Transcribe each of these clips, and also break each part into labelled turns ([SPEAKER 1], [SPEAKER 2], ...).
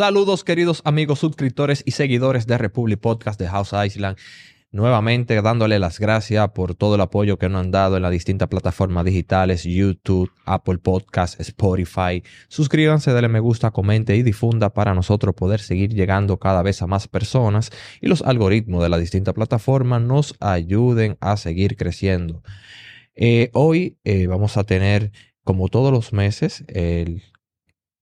[SPEAKER 1] Saludos queridos amigos suscriptores y seguidores de Republic Podcast de House Island. Nuevamente dándole las gracias por todo el apoyo que nos han dado en las distintas plataformas digitales, YouTube, Apple Podcast, Spotify. Suscríbanse, denle me gusta, comente y difunda para nosotros poder seguir llegando cada vez a más personas y los algoritmos de las distintas plataformas nos ayuden a seguir creciendo. Eh, hoy eh, vamos a tener, como todos los meses, el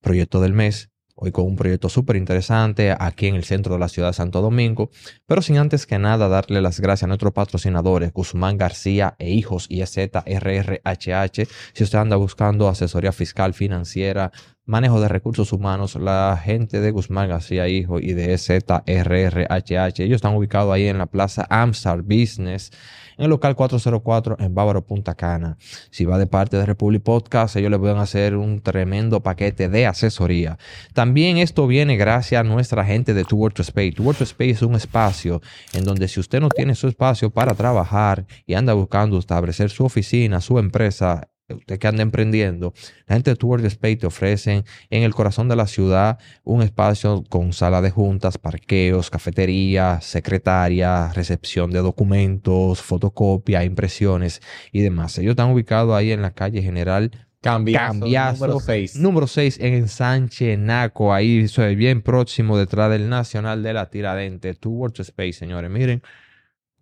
[SPEAKER 1] proyecto del mes hoy con un proyecto súper interesante aquí en el centro de la ciudad de Santo Domingo, pero sin antes que nada darle las gracias a nuestros patrocinadores Guzmán García e Hijos IZRRHH. Si usted anda buscando asesoría fiscal, financiera, manejo de recursos humanos, la gente de Guzmán García Hijo y de ZRRHH, ellos están ubicados ahí en la plaza Amstar Business en el local 404 en Bávaro, Punta Cana. Si va de parte de Republic Podcast, ellos les pueden hacer un tremendo paquete de asesoría. También esto viene gracias a nuestra gente de To Work to Space. To Space es un espacio en donde si usted no tiene su espacio para trabajar y anda buscando establecer su oficina, su empresa, usted que anda emprendiendo, la gente de Tour Space te ofrecen en el corazón de la ciudad un espacio con sala de juntas, parqueos, cafetería, secretaria, recepción de documentos, fotocopia, impresiones y demás. Ellos están ubicados ahí en la calle General
[SPEAKER 2] Cambiazo, número 6.
[SPEAKER 1] Número 6 en Ensanche Naco, ahí soy bien próximo detrás del Nacional de la Tiradente. Tour Space, señores, miren,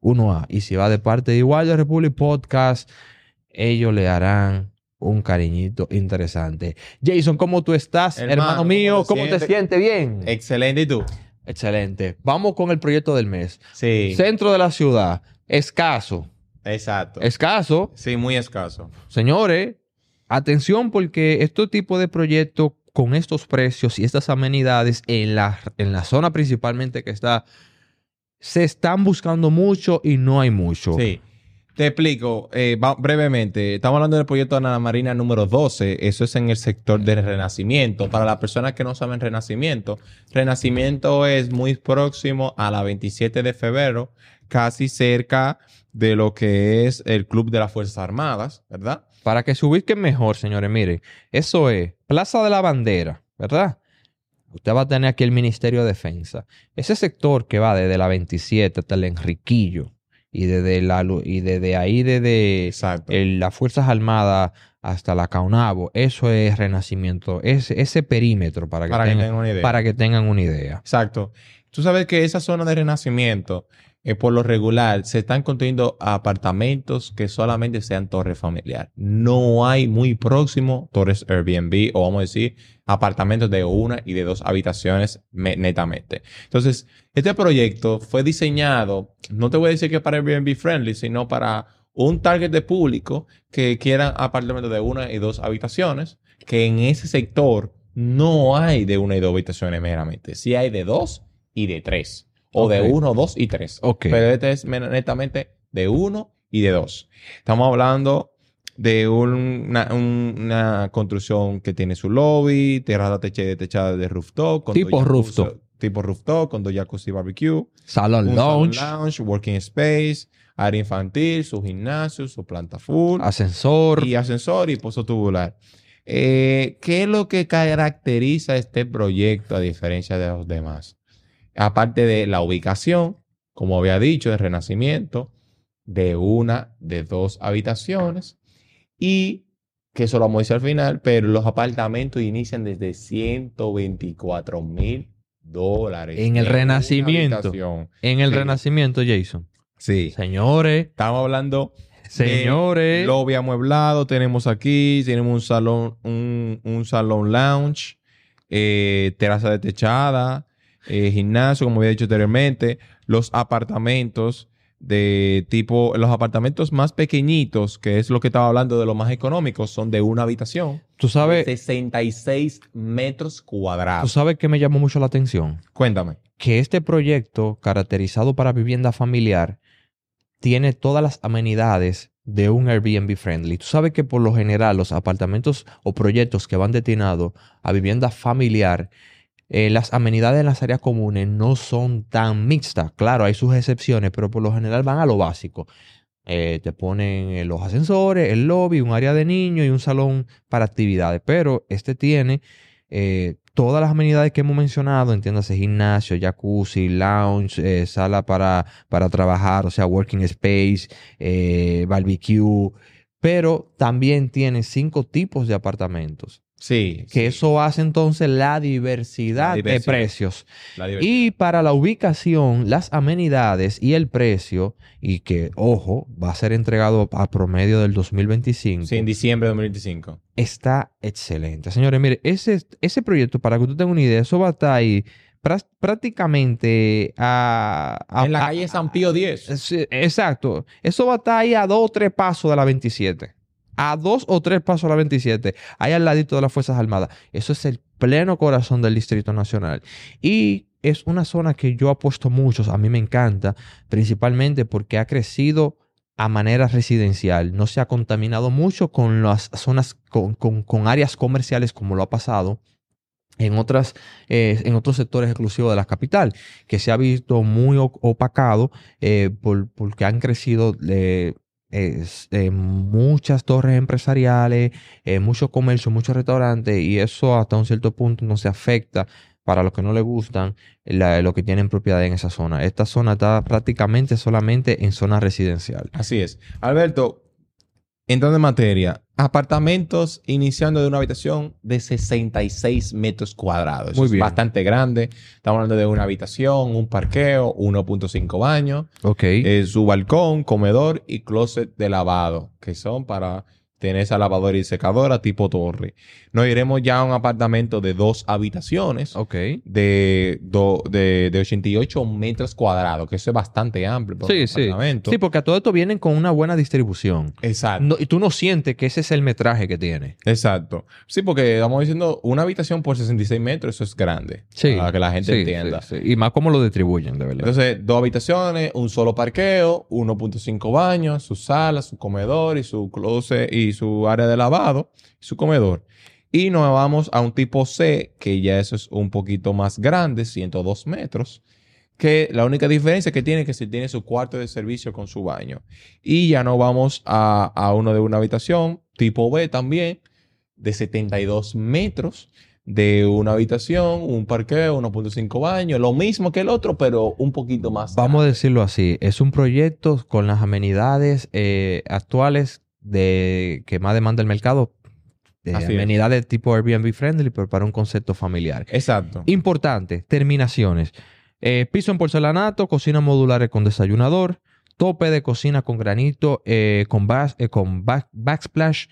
[SPEAKER 1] 1A. Y si va de parte igual de Republic Podcast, ellos le harán un cariñito interesante. Jason, ¿cómo tú estás, hermano, mío? ¿Cómo, te, sientes? ¿Bien?
[SPEAKER 2] Excelente, ¿y tú?
[SPEAKER 1] Excelente. Vamos con el proyecto del mes.
[SPEAKER 2] Sí.
[SPEAKER 1] Centro de la ciudad, escaso.
[SPEAKER 2] Exacto.
[SPEAKER 1] Escaso.
[SPEAKER 2] Sí, muy escaso.
[SPEAKER 1] Señores, atención porque este tipo de proyectos con estos precios y estas amenidades en la, en la zona principalmente que está, se están buscando mucho y no hay mucho.
[SPEAKER 2] Sí. Te explico eh, brevemente. Estamos hablando del proyecto Ana Marina número 12. Eso es en el sector del Renacimiento. Para las personas que no saben Renacimiento, Renacimiento es muy próximo a la 27 de febrero, casi cerca de lo que es el Club de las Fuerzas Armadas, ¿verdad?
[SPEAKER 1] Para que se ubiquen mejor, señores, miren, eso es Plaza de la Bandera, ¿verdad? Usted va a tener aquí el Ministerio de Defensa. Ese sector que va desde la 27 hasta el Enriquillo, y desde, la, y desde ahí, desde las Fuerzas Armadas hasta la Caunabo, eso es renacimiento, ese, ese perímetro para que, tengan, una idea. para que tengan una idea.
[SPEAKER 2] Exacto. Tú sabes que esa zona de renacimiento, eh, por lo regular, se están construyendo apartamentos que solamente sean torres familiar. No hay muy próximo torres Airbnb o vamos a decir apartamentos de una y de dos habitaciones netamente. Entonces, este proyecto fue diseñado, no te voy a decir que para Airbnb friendly, sino para un target de público que quieran apartamentos de una y dos habitaciones, que en ese sector no hay de una y dos habitaciones meramente, sí hay de dos y de tres, o de uno, dos y tres. Pero este es netamente de uno y de dos. Estamos hablando de una, construcción que tiene su lobby, terraza techada de rooftop.
[SPEAKER 1] tipo rooftop.
[SPEAKER 2] Tipo rooftop, con dos jacuzzi barbecue.
[SPEAKER 1] Salón lounge.
[SPEAKER 2] Salon lounge, working space, área infantil, su gimnasio, su planta full.
[SPEAKER 1] Ascensor.
[SPEAKER 2] Y ascensor y pozo tubular. Eh, ¿Qué es lo que caracteriza este proyecto a diferencia de los demás? Aparte de la ubicación, como había dicho, de renacimiento, de una, de dos habitaciones, y que eso lo vamos a decir al final, pero los apartamentos inician desde 124 mil dólares.
[SPEAKER 1] En el renacimiento. En el renacimiento, Jason.
[SPEAKER 2] Sí.
[SPEAKER 1] Señores.
[SPEAKER 2] Estamos hablando.
[SPEAKER 1] Señores.
[SPEAKER 2] De lobby amueblado tenemos aquí. Tenemos un salón, un, salón lounge, eh, terraza de techada, eh, gimnasio, como había dicho anteriormente. Los apartamentos de tipo, los apartamentos más pequeñitos, que es lo que estaba hablando de los más económicos, son de una habitación.
[SPEAKER 1] Tú sabes.
[SPEAKER 2] 66 metros cuadrados.
[SPEAKER 1] Tú sabes que me llamó mucho la atención.
[SPEAKER 2] Cuéntame.
[SPEAKER 1] Que este proyecto, caracterizado para vivienda familiar, tiene todas las amenidades de un Airbnb friendly. Tú sabes que por lo general los apartamentos o proyectos que van destinados a vivienda familiar eh, las amenidades en las áreas comunes no son tan mixtas. Claro, hay sus excepciones, pero por lo general van a lo básico. Eh, te ponen eh, los ascensores, el lobby, un área de niños y un salón para actividades. Pero este tiene todas las amenidades que hemos mencionado, entiéndase gimnasio, jacuzzi, lounge, sala para, para trabajar, o sea, working space, barbecue, pero también tiene cinco tipos de apartamentos.
[SPEAKER 2] Sí.
[SPEAKER 1] Que
[SPEAKER 2] sí.
[SPEAKER 1] eso hace entonces la diversidad,
[SPEAKER 2] La
[SPEAKER 1] de precios.
[SPEAKER 2] Diversidad.
[SPEAKER 1] Y para la ubicación, las amenidades y el precio, y que, ojo, va a ser entregado a promedio del 2025,
[SPEAKER 2] Sí, en diciembre de 2025.
[SPEAKER 1] está excelente. Señores, mire, ese, ese proyecto, para que usted tenga una idea, eso va a estar ahí prácticamente a... a-
[SPEAKER 2] en la calle San Pío 10.
[SPEAKER 1] Sí, exacto. Eso va a estar ahí a dos o tres pasos de la 27. A dos o tres pasos de la 27. Ahí al ladito de las Fuerzas Armadas. Eso es el pleno corazón del Distrito Nacional. Y es una zona que yo apuesto mucho. A mí me encanta. Principalmente porque ha crecido a manera residencial. No se ha contaminado mucho con las zonas, con, con- áreas comerciales como lo ha pasado en, otras, eh, en otros sectores exclusivos de la capital, que se ha visto muy opacado eh, por- porque han crecido eh, eh, muchas torres empresariales, eh, mucho comercio, muchos restaurantes, y eso hasta un cierto punto no se afecta para los que no les gustan lo que tienen propiedad en esa zona. Esta zona está prácticamente solamente en zona residencial.
[SPEAKER 2] Así es. Alberto, entrando en materia, apartamentos iniciando de una habitación de 66 metros cuadrados.
[SPEAKER 1] Muy
[SPEAKER 2] es
[SPEAKER 1] bien.
[SPEAKER 2] bastante grande. Estamos hablando de una habitación, un parqueo, 1.5 baños,
[SPEAKER 1] Ok.
[SPEAKER 2] eh, su balcón, comedor y closet de lavado, que son para tener esa lavadora y secadora tipo torre. Nos iremos ya a un apartamento de dos habitaciones
[SPEAKER 1] ok.
[SPEAKER 2] de, do- de, de 88 metros cuadrados, que eso es bastante amplio.
[SPEAKER 1] Sí,
[SPEAKER 2] un
[SPEAKER 1] sí.
[SPEAKER 2] apartamento.
[SPEAKER 1] Sí, porque a todo esto vienen con una buena distribución.
[SPEAKER 2] Exacto.
[SPEAKER 1] No- y tú no sientes que ese es el metraje que tiene.
[SPEAKER 2] Exacto. Sí, porque estamos diciendo una habitación por 66 metros, eso es grande.
[SPEAKER 1] Sí.
[SPEAKER 2] Para que la gente
[SPEAKER 1] Sí,
[SPEAKER 2] entienda.
[SPEAKER 1] sí, sí. Y más cómo lo distribuyen, de verdad.
[SPEAKER 2] Entonces, dos habitaciones, un solo parqueo, 1.5 baños, su sala, su comedor y su closet y su área de lavado su comedor. Y nos vamos a un tipo C, que ya eso es un poquito más grande, 102 metros. Que la única diferencia que tiene es que se tiene su cuarto de servicio con su baño. Y ya nos vamos a, a uno de una habitación, tipo B también, de 72 metros, de una habitación, un parqueo, 1.5 baños, lo mismo que el otro, pero un poquito más.
[SPEAKER 1] Vamos a decirlo así, es un proyecto con las amenidades eh, actuales de que más demanda el mercado, de
[SPEAKER 2] Así es.
[SPEAKER 1] amenidades tipo Airbnb friendly, pero para un concepto familiar.
[SPEAKER 2] Exacto.
[SPEAKER 1] Importante, terminaciones. Eh, piso en porcelanato, cocina modulares con desayunador, tope de cocina con granito, eh, con, bas- eh, con back- backsplash,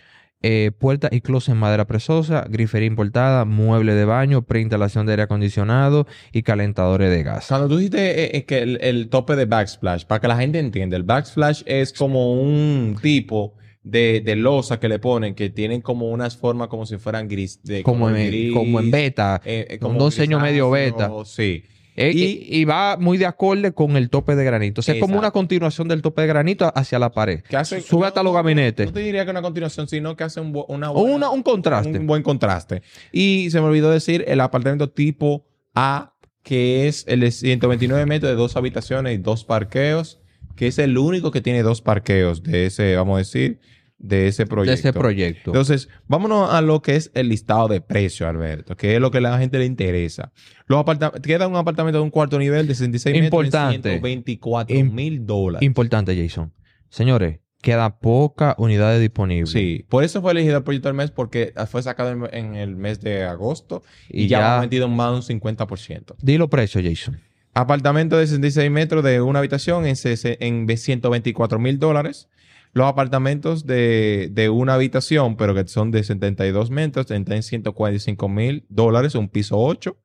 [SPEAKER 1] puerta y closet en madera presosa, grifería importada, mueble de baño, preinstalación de aire acondicionado y calentadores de gas.
[SPEAKER 2] Cuando tú dijiste que el, el tope de backsplash, para que la gente entienda, el backsplash es como un tipo de, de losa que le ponen que tienen como unas formas como si fueran gris. De,
[SPEAKER 1] Como en,
[SPEAKER 2] gris,
[SPEAKER 1] como en beta,
[SPEAKER 2] eh, eh,
[SPEAKER 1] con
[SPEAKER 2] como
[SPEAKER 1] un diseño medio beta.
[SPEAKER 2] Sí.
[SPEAKER 1] Eh,
[SPEAKER 2] Y-
[SPEAKER 1] y, va muy de acorde con el tope de granito. O sea, es como una continuación del tope de granito hacia la pared.
[SPEAKER 2] Que hace,
[SPEAKER 1] Sube hasta los gabinetes.
[SPEAKER 2] No te diría que una continuación, sino que hace un, una
[SPEAKER 1] O
[SPEAKER 2] buena-
[SPEAKER 1] una- un contraste.
[SPEAKER 2] Un buen contraste. Y se me olvidó decir el apartamento tipo A, que es el de 129 metros de dos habitaciones y dos parqueos, que es el único que tiene dos parqueos de ese, vamos a decir, de ese
[SPEAKER 1] de
[SPEAKER 2] proyecto.
[SPEAKER 1] ese proyecto.
[SPEAKER 2] Entonces, vámonos a lo que es el listado de precios, Alberto, que es lo que a la gente le interesa. Los queda un apartamento de un cuarto nivel de 66
[SPEAKER 1] Importante.
[SPEAKER 2] metros en 124
[SPEAKER 1] Im-
[SPEAKER 2] mil dólares.
[SPEAKER 1] Importante, Jason. Señores, queda poca unidades disponibles.
[SPEAKER 2] Sí, por eso fue elegido el proyecto del mes, porque fue sacado en, en el mes de agosto y,
[SPEAKER 1] Y
[SPEAKER 2] ya,
[SPEAKER 1] ya-
[SPEAKER 2] ha metido más de un 50%.
[SPEAKER 1] Di los precios, Jason.
[SPEAKER 2] Apartamento de 66 metros de una habitación en, en 124 mil dólares. Los apartamentos de, de una habitación, pero que son de 72 metros, están en 145 mil dólares, un piso 8.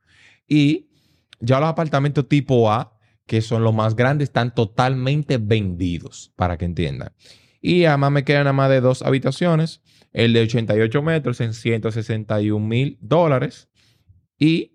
[SPEAKER 2] Y ya los apartamentos tipo A, que son los más grandes, están totalmente vendidos, para que entiendan. Y además me quedan nada más de dos habitaciones. El de 88 metros en 161 mil dólares. Y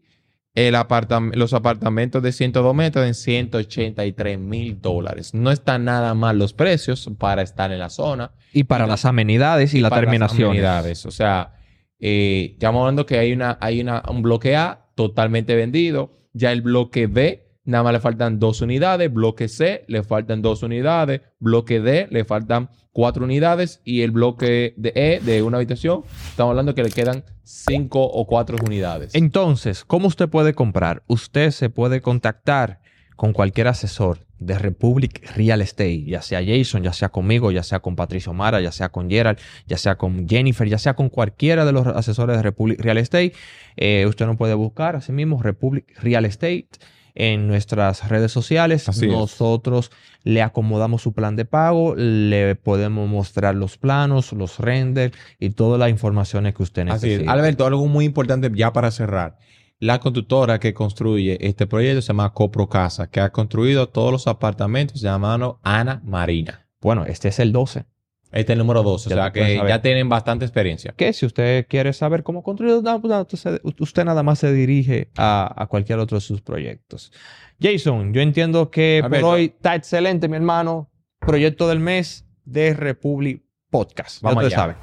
[SPEAKER 2] el apartam- los apartamentos de 102 metros en 183 mil dólares. No están nada mal los precios para estar en la zona.
[SPEAKER 1] Y para
[SPEAKER 2] Y-
[SPEAKER 1] las amenidades y, terminaciones.
[SPEAKER 2] amenidades. O sea, eh, estamos hablando que hay, una, hay una, un bloque A totalmente vendido. Ya el bloque B nada más le faltan dos unidades. Bloque C le faltan dos unidades. Bloque D le faltan cuatro unidades. Y el bloque de E de una habitación, estamos hablando que le quedan cinco o cuatro unidades.
[SPEAKER 1] Entonces, ¿cómo usted puede comprar? Usted se puede contactar con cualquier asesor de Republic Real Estate, ya sea Jason, ya sea conmigo, ya sea con Patricio Mara, ya sea con Gerald, ya sea con Jennifer, ya sea con cualquiera de los asesores de Republic Real Estate. Eh, usted no puede buscar así mismo Republic Real Estate en nuestras redes sociales.
[SPEAKER 2] Así es.
[SPEAKER 1] Nosotros le acomodamos su plan de pago, le podemos mostrar los planos, los renders y todas las informaciones que usted
[SPEAKER 2] Así
[SPEAKER 1] necesita.
[SPEAKER 2] es. Alberto, algo muy importante ya para cerrar. La constructora que construye este proyecto se llama Copro Casa, que ha construido todos los apartamentos llamados Ana Marina.
[SPEAKER 1] Bueno, este es el 12.
[SPEAKER 2] Este es el número 12, o
[SPEAKER 1] Ya
[SPEAKER 2] sea
[SPEAKER 1] tú puedes
[SPEAKER 2] que ya tienen bastante experiencia.
[SPEAKER 1] que si usted quiere saber cómo construir, no, no, usted, nada más se dirige a, a cualquier otro de sus proyectos. Jason, yo entiendo que
[SPEAKER 2] Alberto.
[SPEAKER 1] por hoy está excelente, mi hermano. Proyecto del mes de Republic Podcast. Ya
[SPEAKER 2] Vamos
[SPEAKER 1] sabe.